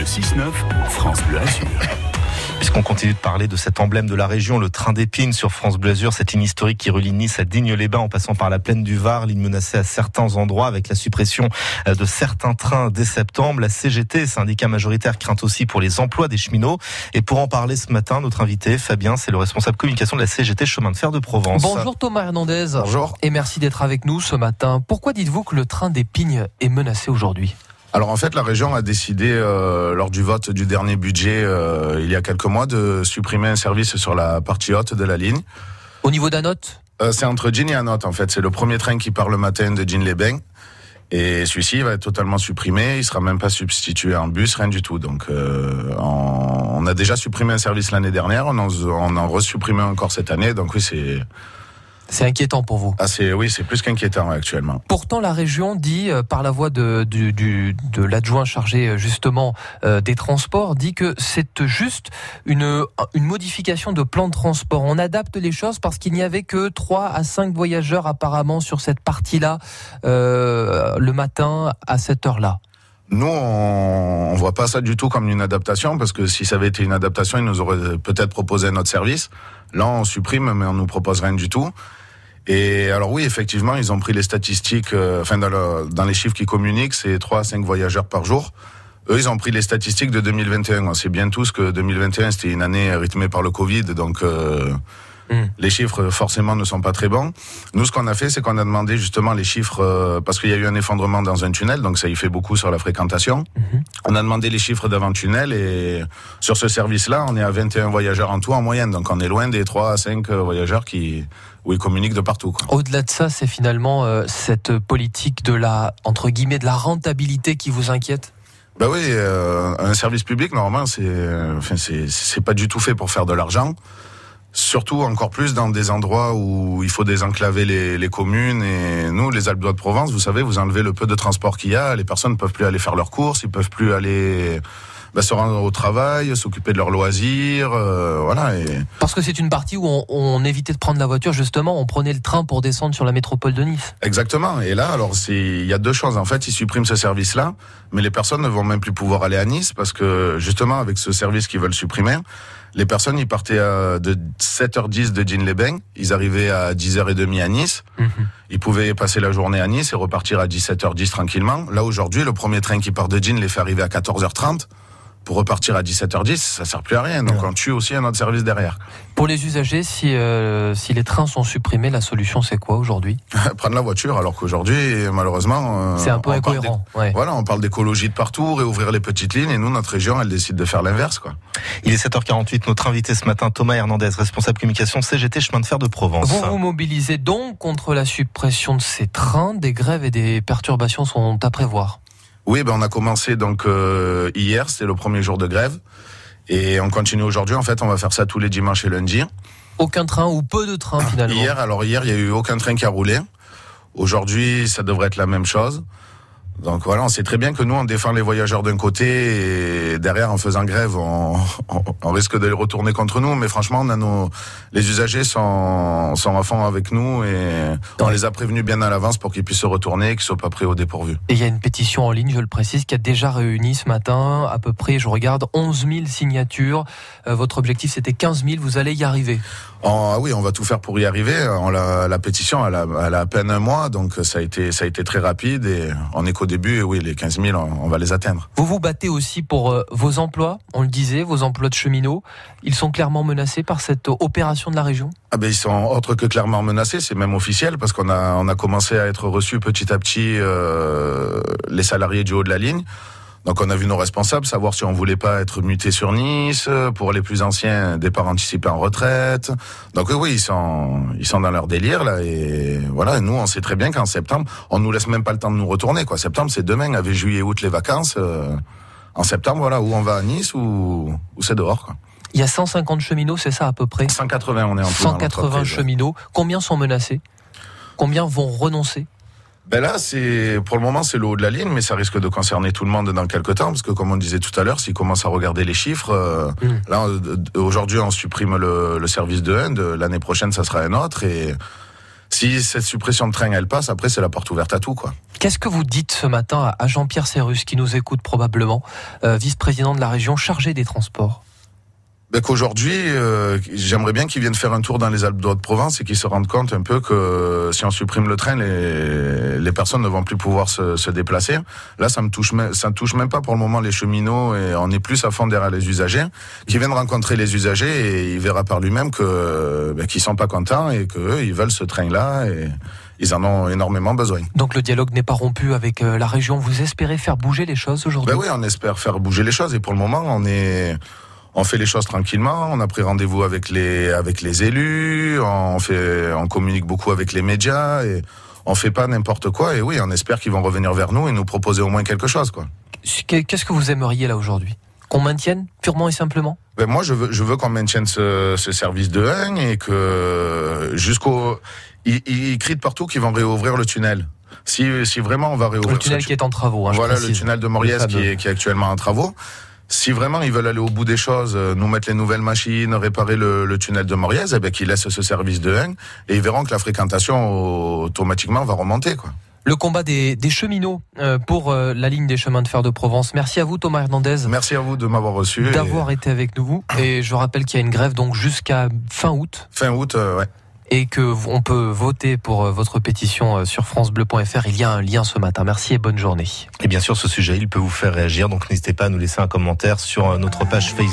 Le 6-9, France Bleu Azur. Puisqu'on continue de parler de cet emblème de la région, le train d'épines sur France Bleu Azur, cette ligne historique qui relie Nice à Digne-les-Bains en passant par la plaine du Var, ligne menacée à certains endroits avec la suppression euh, de certains trains dès septembre. La CGT, syndicat majoritaire, craint aussi pour les emplois des cheminots. Et pour en parler ce matin, notre invité, Fabien, c'est le responsable communication de la CGT Chemin de Fer de Provence. Bonjour Thomas Hernandez. Bonjour. Et merci d'être avec nous ce matin. Pourquoi dites-vous que le train d'épines est menacé aujourd'hui? Alors en fait, la région a décidé, euh, lors du vote du dernier budget, euh, il y a quelques mois, de supprimer un service sur la partie haute de la ligne. Au niveau d'Anote euh, C'est entre Gin et Anote, en fait. C'est le premier train qui part le matin de Gin-les-Bains. Et celui-ci va être totalement supprimé. Il sera même pas substitué en bus, rien du tout. Donc, euh, on, a déjà supprimé un service l'année dernière. On en, on en resupprimé encore cette année. Donc oui, c'est c'est inquiétant pour vous. Ah, c'est oui, c'est plus qu'inquiétant actuellement. Pourtant, la région dit, euh, par la voix de, du, du, de l'adjoint chargé euh, justement euh, des transports, dit que c'est juste une, une modification de plan de transport. On adapte les choses parce qu'il n'y avait que 3 à 5 voyageurs apparemment sur cette partie-là euh, le matin à cette heure-là. Nous, on, on voit pas ça du tout comme une adaptation, parce que si ça avait été une adaptation, ils nous auraient peut-être proposé notre service. Là, on supprime, mais on nous propose rien du tout. Et alors oui, effectivement, ils ont pris les statistiques, euh, enfin dans, dans, les chiffres qui communiquent, c'est 3 à 5 voyageurs par jour. Eux, ils ont pris les statistiques de 2021. On sait bien tous que 2021, c'était une année rythmée par le Covid, donc euh, mm. les chiffres forcément ne sont pas très bons. Nous, ce qu'on a fait, c'est qu'on a demandé justement les chiffres, euh, parce qu'il y a eu un effondrement dans un tunnel, donc ça y fait beaucoup sur la fréquentation. -hmm. On a demandé les chiffres d'avant-tunnel et sur ce service-là, on est à 21 voyageurs en tout en moyenne, donc on est loin des 3 à 5 voyageurs qui où ils communiquent de partout. Au-delà de ça, c'est finalement euh, cette politique de la entre guillemets de la rentabilité qui vous inquiète? Bah oui, euh, un service public normalement c'est enfin c'est pas du tout fait pour faire de l'argent. Surtout encore plus dans des endroits où il faut désenclaver les, communes. Et nous les Alpes de Provence, vous savez, vous enlevez le peu de transport qu'il y a, les personnes ne peuvent plus aller faire leurs courses, ils peuvent plus aller bah, se rendre au travail, s'occuper de leurs loisirs, euh, voilà. Et... Parce que c'est une partie où on, on, évitait de prendre la voiture justement, on prenait le train pour descendre sur la métropole de Nice. Exactement. Et là, alors c'est, il y a deux choses. En fait, ils suppriment ce service-là, mais les personnes ne vont même plus pouvoir aller à Nice parce que justement avec ce service qu'ils veulent supprimer. Les personnes, ils partaient à, de 7h10 de Digne-les-Bains, ils arrivaient à 10h30 à Nice. Mmh. Ils pouvaient passer la journée à Nice et repartir à 17h10 tranquillement. Là, aujourd'hui, le premier train qui part de Digne les fait arriver à 14h30 pour repartir à 17h10, ça sert plus à rien. Donc on tue aussi un autre service derrière. Pour les usagers, si, euh, si les trains sont supprimés, la solution c'est quoi aujourd'hui? Prendre la voiture, alors qu'aujourd'hui, malheureusement... Euh, c'est un peu incohérent. Ouais. Voilà, on parle d'écologie de partout, réouvrir les petites lignes, et nous, notre région, elle décide de faire l'inverse. quoi. Il est 7h48, notre invité ce matin, Thomas Hernandez, responsable communication CGT Chemin de Fer de Provence. Vous vous mobilisez donc contre la suppression de ces trains, des grèves et des perturbations sont à prévoir oui, ben on a commencé donc euh, hier, c'était le premier jour de grève, et on continue aujourd'hui. En fait, on va faire ça tous les dimanches et lundis. Aucun train ou peu de trains finalement. Hier, alors hier, il y a eu aucun train qui a roulé. Aujourd'hui, ça devrait être la même chose. Donc voilà, on sait très bien que nous, on défend les voyageurs d'un côté et derrière, en faisant grève, on, on, on, risque de les retourner contre nous. Mais franchement, on a nos, les usagers sont, sont à fond avec nous et on les a prévenus bien à l'avance pour qu'ils puissent se retourner et qu'ils soient pas pris au dépourvu. Et il y a une pétition en ligne, je le précise, qui a déjà réuni ce matin à peu près, je regarde, 11 000 signatures. Euh, votre objectif, c'était 15 000. Vous allez y arriver Ah oui, on va tout faire pour y arriver. On la, pétition, elle a, elle a à peine un mois, donc ça a été, ça a été très rapide et on est début, oui, les 15 000, on va les atteindre. Vous vous battez aussi pour euh, vos emplois, on le disait, vos emplois de cheminots. Ils sont clairement menacés par cette opération de la région? Ah ben ils sont autres que clairement menacés, c'est même officiel parce qu'on a on a commencé à être reçus petit à petit euh, les salariés du haut de la ligne. Donc on a vu nos responsables savoir si on voulait pas être muté sur Nice pour les plus anciens départ anticipé en retraite. Donc oui, oui ils sont ils sont dans leur délire là et voilà nous on sait très bien qu'en septembre on nous laisse même pas le temps de nous retourner quoi. Septembre c'est demain avec juillet août les vacances. Euh, en septembre voilà où on va à Nice ou ou c'est dehors quoi. Il y a 150 cheminots, c'est ça à peu près? 180, on est en tout 180 cheminots. Combien sont menacés? Combien vont renoncer? Ben là, c'est pour le moment c'est le haut de la ligne, mais ça risque de concerner tout le monde dans quelques temps, parce que comme on disait tout à l'heure, s'ils commencent à regarder les chiffres, euh, mmh. là aujourd'hui on supprime le, le service de 1, l'année prochaine ça sera un autre, et si cette suppression de train elle passe, après c'est la porte ouverte à tout quoi. Qu'est-ce que vous dites ce matin à Jean-Pierre Serrus qui nous écoute probablement, euh, vice-président de la région chargé des transports? Ben qu'aujourd'hui, euh, j'aimerais bien qu'ils viennent faire un tour dans les Alpes de Haute-Provence et qu'ils se rendent compte un peu que si on supprime le train, les, les personnes ne vont plus pouvoir se, se déplacer. Là, ça me touche, ça ne touche même pas pour le moment les cheminots et on est plus à fond derrière les usagers. Qui viennent rencontrer les usagers et il verra par lui-même que ben, qu'ils sont pas contents et que ils veulent ce train-là et ils en ont énormément besoin. Donc le dialogue n'est pas rompu avec euh, la région. Vous espérez faire bouger les choses aujourd'hui? Ben oui, on espère faire bouger les choses et pour le moment, on est on fait les choses tranquillement. On a pris rendez-vous avec les avec les élus. On fait, on communique beaucoup avec les médias et on fait pas n'importe quoi. Et oui, on espère qu'ils vont revenir vers nous et nous proposer au moins quelque chose, quoi. Qu'est-ce que vous aimeriez là aujourd'hui? Qu'on maintienne purement et simplement? Ben moi, je veux, je veux qu'on maintienne ce, ce, service de 1 et que jusqu'au, ils, ils crient de partout qu'ils vont réouvrir le tunnel. Si, si vraiment on va réouvrir le tunnel qui est en travaux. Hein, voilà le tunnel de Moriès qui est, qui est actuellement en travaux si vraiment ils veulent aller au bout des choses, euh, nous mettre les nouvelles machines, réparer le, le tunnel de Moriez, eh bien qu'ils laissent ce service de 1 et ils verront que la fréquentation automatiquement va remonter. Quoi. Le combat des, des cheminots euh, pour euh, la ligne des chemins de fer de Provence. Merci à vous Thomas Hernandez. Merci à vous de m'avoir reçu. D'avoir et... été avec nous. Et je rappelle qu'il y a une grève donc jusqu'à fin août. Fin août, euh, ouais et que on peut voter pour votre pétition sur francebleu.fr. Il y a un lien ce matin. Merci et bonne journée. Et bien sûr, ce sujet, il peut vous faire réagir, donc n'hésitez pas à nous laisser un commentaire sur notre page Facebook.